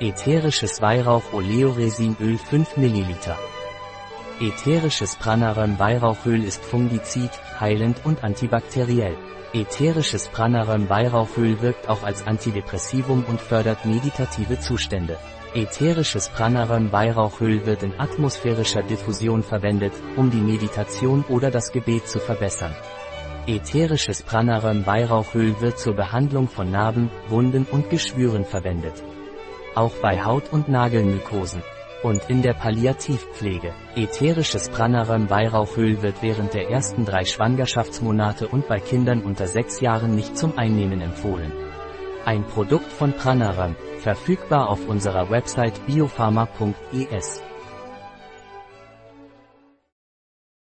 Ätherisches Weihrauch-Oleoresinöl 5 ml. Ätherisches Pranaröm Weihrauchöl ist fungizid, heilend und antibakteriell. Ätherisches Pranaröm Weihrauchöl wirkt auch als Antidepressivum und fördert meditative Zustände. Ätherisches Pranaröm Weihrauchöl wird in atmosphärischer Diffusion verwendet, um die Meditation oder das Gebet zu verbessern. Ätherisches Pranaröm Weihrauchöl wird zur Behandlung von Narben, Wunden und Geschwüren verwendet. Auch bei Haut- und Nagelmykosen. Und in der Palliativpflege. Ätherisches Pranaröm Weihrauchöl wird während der ersten drei Schwangerschaftsmonate und bei Kindern unter sechs Jahren nicht zum Einnehmen empfohlen. Ein Produkt von Pranaram, verfügbar auf unserer Website biopharma.es.